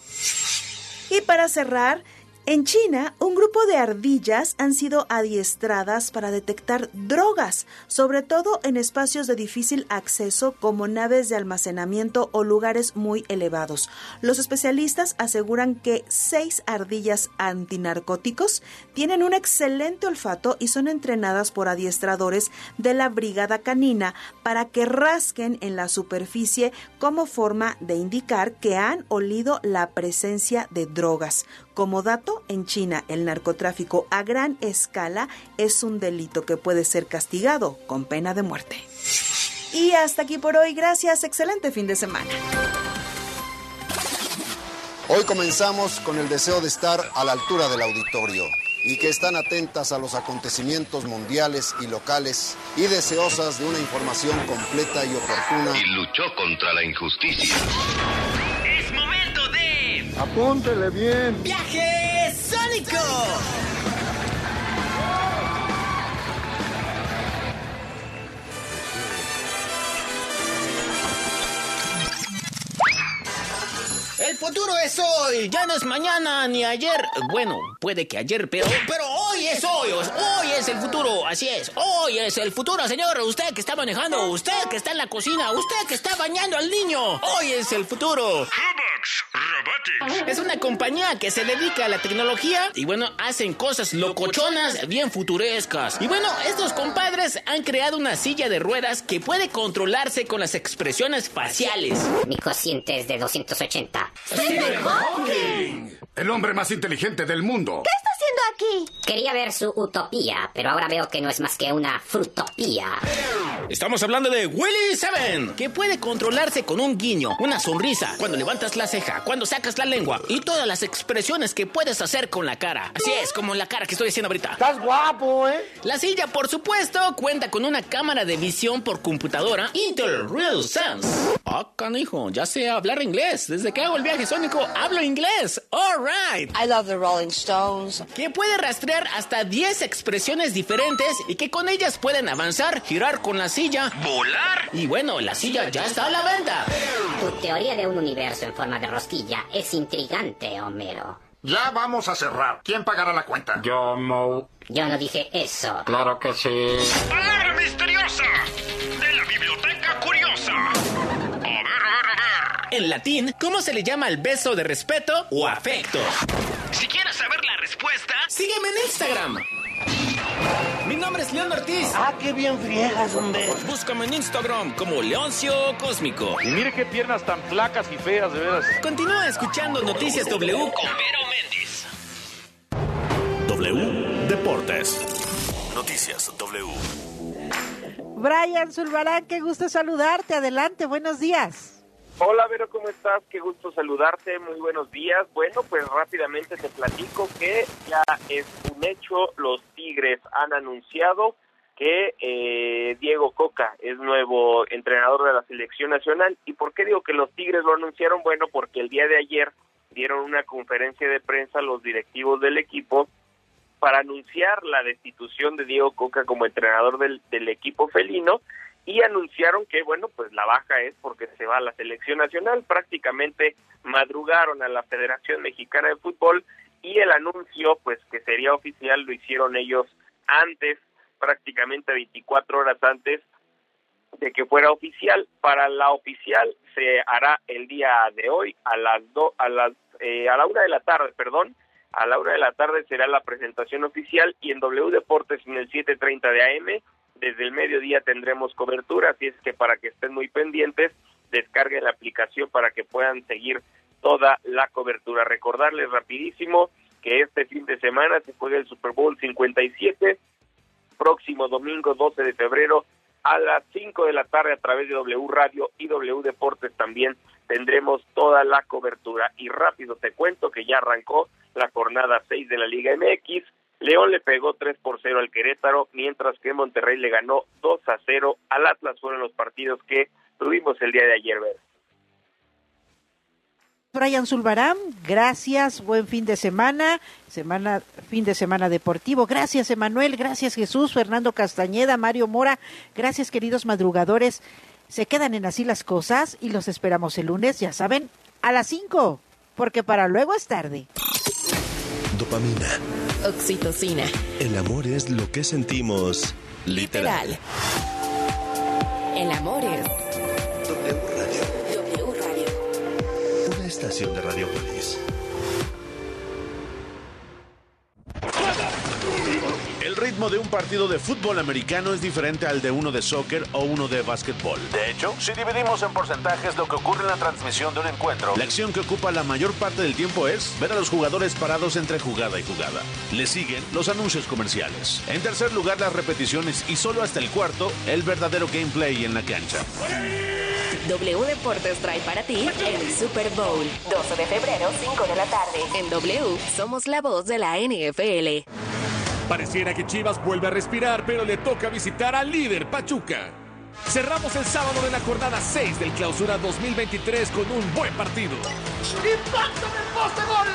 Y para cerrar, en China, un grupo de ardillas han sido adiestradas para detectar drogas, sobre todo en espacios de difícil acceso como naves de almacenamiento o lugares muy elevados. Los especialistas aseguran que seis ardillas antinarcóticos tienen un excelente olfato y son entrenadas por adiestradores de la brigada canina para que rasquen en la superficie como forma de indicar que han olido la presencia de drogas. Como dato, en China el narcotráfico a gran escala es un delito que puede ser castigado con pena de muerte. Y hasta aquí por hoy, gracias, excelente fin de semana. Hoy comenzamos con el deseo de estar a la altura del auditorio y que están atentas a los acontecimientos mundiales y locales y deseosas de una información completa y oportuna. Y luchó contra la injusticia. Apúntele bien. ¡Viaje Sónico! El futuro es hoy, ya no es mañana ni ayer. Bueno, puede que ayer, pero, pero hoy es hoy. Hoy es el futuro, así es. Hoy es el futuro, señor. Usted que está manejando, usted que está en la cocina, usted que está bañando al niño. Hoy es el futuro. Es una compañía que se dedica a la tecnología y bueno, hacen cosas locochonas bien futurescas. Y bueno, estos compadres han creado una silla de ruedas que puede controlarse con las expresiones faciales. Mi cociente es de 280. ¡Stephen Hawking! El hombre más inteligente del mundo. ¿Qué está haciendo aquí? Quería ver su utopía, pero ahora veo que no es más que una frutopía. Estamos hablando de Willy Seven, que puede controlarse con un guiño, una sonrisa, cuando levantas la ceja, cuando sacas la lengua y todas las expresiones que puedes hacer con la cara. Así es, como la cara que estoy haciendo ahorita. Estás guapo, ¿eh? La silla, por supuesto, cuenta con una cámara de visión por computadora Intel Real Sense. Ah, canijo, ya sé hablar inglés. Desde que hago el viaje sónico, hablo inglés. All right. I love the Rolling Stones. Que puede rastrear hasta 10 expresiones diferentes y que con ellas pueden avanzar, girar con la silla, volar. Y bueno, la silla ya está a la venta. Tu teoría de un universo en forma de rosquilla es intrigante, Homero. Ya vamos a cerrar. ¿Quién pagará la cuenta? Yo, Mo. Yo no dije eso. Claro que sí. ¡Palabra misteriosa! De En latín, ¿cómo se le llama al beso de respeto o afecto? Si quieres saber la respuesta, sígueme en Instagram. Mi nombre es León Ortiz. Ah, qué bien friegas, hombre. Búscame en Instagram como Leoncio Cósmico. Y mire qué piernas tan flacas y feas, de veras. Continúa escuchando Noticias W con Vero Méndez. W Deportes. Noticias W. Brian Zulbarán, qué gusto saludarte. Adelante, buenos días. Hola Vero, ¿cómo estás? Qué gusto saludarte, muy buenos días. Bueno, pues rápidamente te platico que ya es un hecho, los Tigres han anunciado que eh, Diego Coca es nuevo entrenador de la selección nacional. ¿Y por qué digo que los Tigres lo anunciaron? Bueno, porque el día de ayer dieron una conferencia de prensa los directivos del equipo para anunciar la destitución de Diego Coca como entrenador del, del equipo felino y anunciaron que, bueno, pues la baja es porque se va a la selección nacional. Prácticamente madrugaron a la Federación Mexicana de Fútbol y el anuncio, pues que sería oficial, lo hicieron ellos antes, prácticamente 24 horas antes de que fuera oficial. Para la oficial se hará el día de hoy a las do, a las eh, a la una de la tarde, perdón, A la una de la tarde será la presentación oficial y en W Deportes en el 7.30 de AM, desde el mediodía tendremos cobertura, así es que para que estén muy pendientes, descarguen la aplicación para que puedan seguir toda la cobertura. Recordarles rapidísimo que este fin de semana se juega el Super Bowl 57, próximo domingo 12 de febrero a las 5 de la tarde a través de W Radio y W Deportes también tendremos toda la cobertura. Y rápido te cuento que ya arrancó la jornada 6 de la Liga MX. León le pegó 3 por 0 al Querétaro, mientras que Monterrey le ganó 2 a 0 al Atlas. Fueron los partidos que tuvimos el día de ayer, ver. Brian Zulbarán, gracias, buen fin de semana, semana, fin de semana deportivo. Gracias, Emanuel, gracias, Jesús, Fernando Castañeda, Mario Mora, gracias, queridos madrugadores. Se quedan en así las cosas y los esperamos el lunes, ya saben, a las 5, porque para luego es tarde. Dopamina. Oxitocina. El amor es lo que sentimos literal. Literal. El amor es W Radio. W Radio. Una estación de Radiopolis. Ritmo de un partido de fútbol americano es diferente al de uno de soccer o uno de básquetbol. De hecho, si dividimos en porcentajes lo que ocurre en la transmisión de un encuentro, la acción que ocupa la mayor parte del tiempo es ver a los jugadores parados entre jugada y jugada. Le siguen los anuncios comerciales. En tercer lugar, las repeticiones y solo hasta el cuarto, el verdadero gameplay en la cancha. W Deportes trae para ti el Super Bowl. 12 de febrero, 5 de la tarde. En W somos la voz de la NFL. Pareciera que Chivas vuelve a respirar, pero le toca visitar al líder Pachuca. Cerramos el sábado de la jornada 6 del Clausura 2023 con un buen partido. ¡Impacto en el poste gol!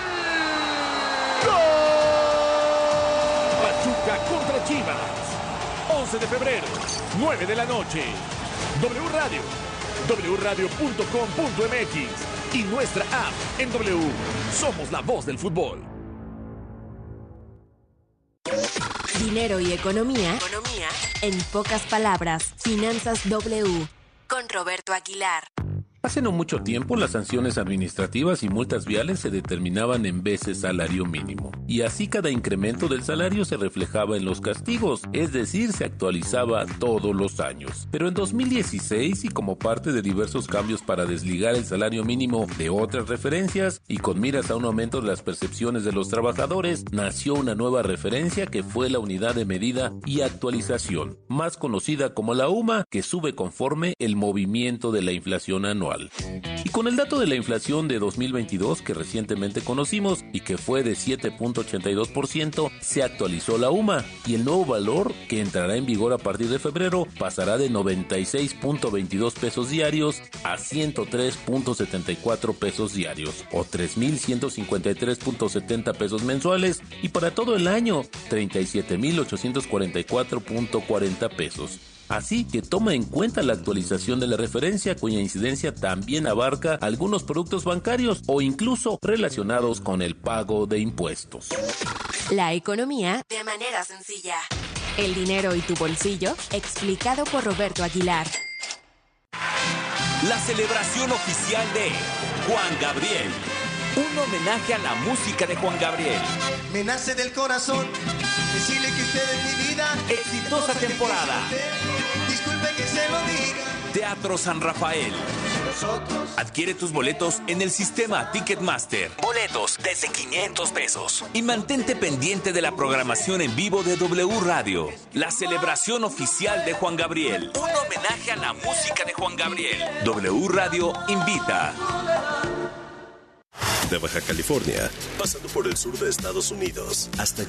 Pachuca contra Chivas. 11 de febrero, 9 de la noche. W Radio, wradio.com.mx y nuestra app en W. Somos la voz del fútbol. Dinero y economía. Economía. En pocas palabras, Finanzas W. Con Roberto Aguilar. Hace no mucho tiempo las sanciones administrativas y multas viales se determinaban en veces salario mínimo, y así cada incremento del salario se reflejaba en los castigos, es decir, se actualizaba todos los años. Pero en 2016, y como parte de diversos cambios para desligar el salario mínimo de otras referencias, y con miras a un aumento de las percepciones de los trabajadores, nació una nueva referencia que fue la unidad de medida y actualización, más conocida como la UMA, que sube conforme el movimiento de la inflación anual. Y con el dato de la inflación de 2022 que recientemente conocimos y que fue de 7.82%, se actualizó la UMA y el nuevo valor que entrará en vigor a partir de febrero pasará de 96.22 pesos diarios a 103.74 pesos diarios o 3.153.70 pesos mensuales y para todo el año 37.844.40 pesos. Así que toma en cuenta la actualización de la referencia cuya incidencia también abarca algunos productos bancarios o incluso relacionados con el pago de impuestos. La economía de manera sencilla. El dinero y tu bolsillo, explicado por Roberto Aguilar. La celebración oficial de Juan Gabriel. Un homenaje a la música de Juan Gabriel. Me nace del corazón decirle que usted es mi vida. Exitosa temporada. Se lo diga. Teatro San Rafael. Adquiere tus boletos en el sistema Ticketmaster. Boletos desde 500 pesos. Y mantente pendiente de la programación en vivo de W Radio. La celebración oficial de Juan Gabriel. Un homenaje a la música de Juan Gabriel. W Radio invita. De Baja California, pasando por el sur de Estados Unidos hasta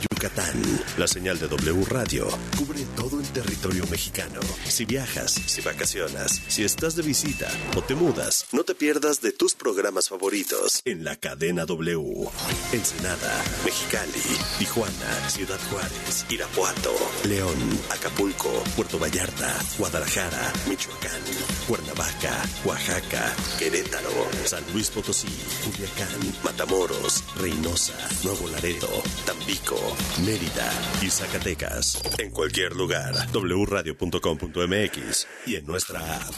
La señal de W Radio cubre todo el territorio mexicano. Si viajas, si vacacionas, si estás de visita o te mudas, no te pierdas de tus programas favoritos en la cadena W. Ensenada, Mexicali, Tijuana, Ciudad Juárez, Irapuato, León, Acapulco, Puerto Vallarta, Guadalajara, Michoacán, Cuernavaca, Oaxaca, Querétaro, San Luis Potosí, Culiacán, Matamoros, Reynosa, Nuevo Laredo, Tampico, Mérida y Zacatecas. En cualquier lugar, wradio.com.mx y en nuestra app.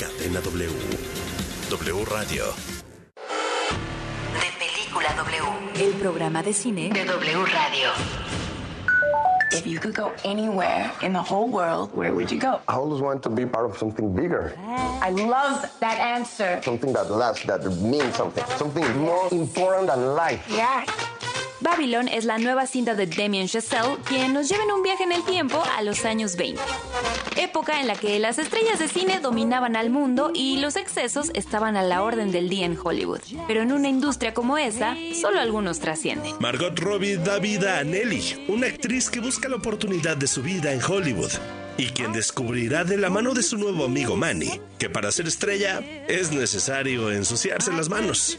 Cadena W. W Radio. De Película W. El programa de cine de W Radio. If you could go anywhere in the whole world, where would you go? I always want to be part of something bigger. I love that answer. Something that lasts, that means something. Something more important than life. Yeah. Babylon es la nueva cinta de Damien Chazelle, quien nos lleva en un viaje en el tiempo a los años 20. Época en la que las estrellas de cine dominaban al mundo y los excesos estaban a la orden del día en Hollywood. Pero en una industria como esa, solo algunos trascienden. Margot Robbie da vida a Nelly, una actriz que busca la oportunidad de su vida en Hollywood y quien descubrirá de la mano de su nuevo amigo Manny que para ser estrella es necesario ensuciarse las manos.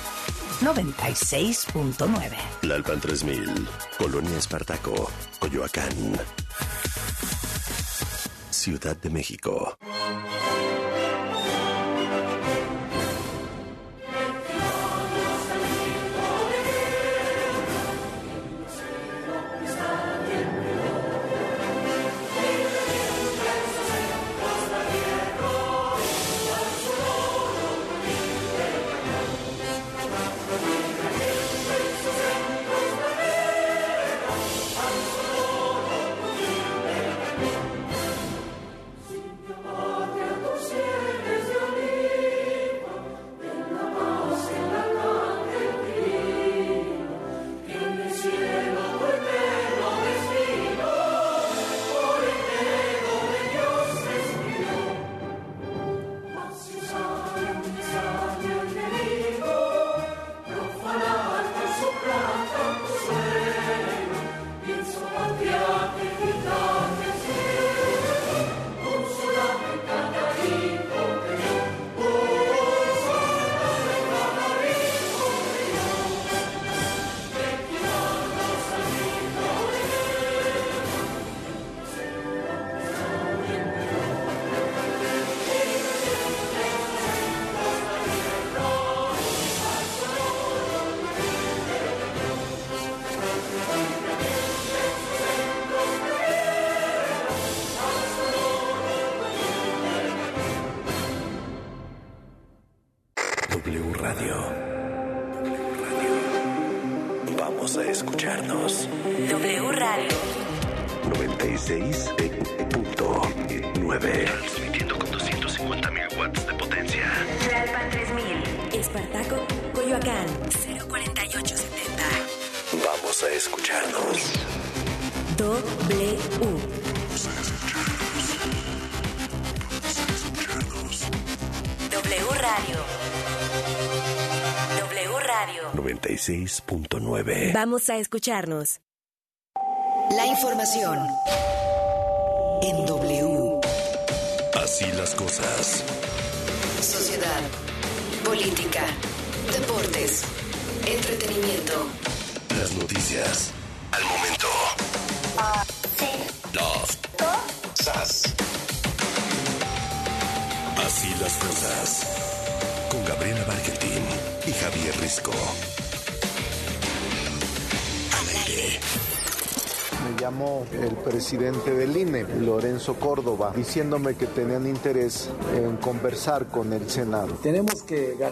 96.9. La Alpan 3000, Colonia Espartaco, Coyoacán. Ciudad de México. 96.9. Vamos a escucharnos. La información en W. Así las cosas. Sociedad, política, deportes, entretenimiento. Las noticias. Al momento. Las cosas. Así las cosas. Con Gabriela Barquetín y Javier Risco. El presidente del INE, Lorenzo Córdoba, diciéndome que tenían interés en conversar con el Senado. Tenemos que garantizar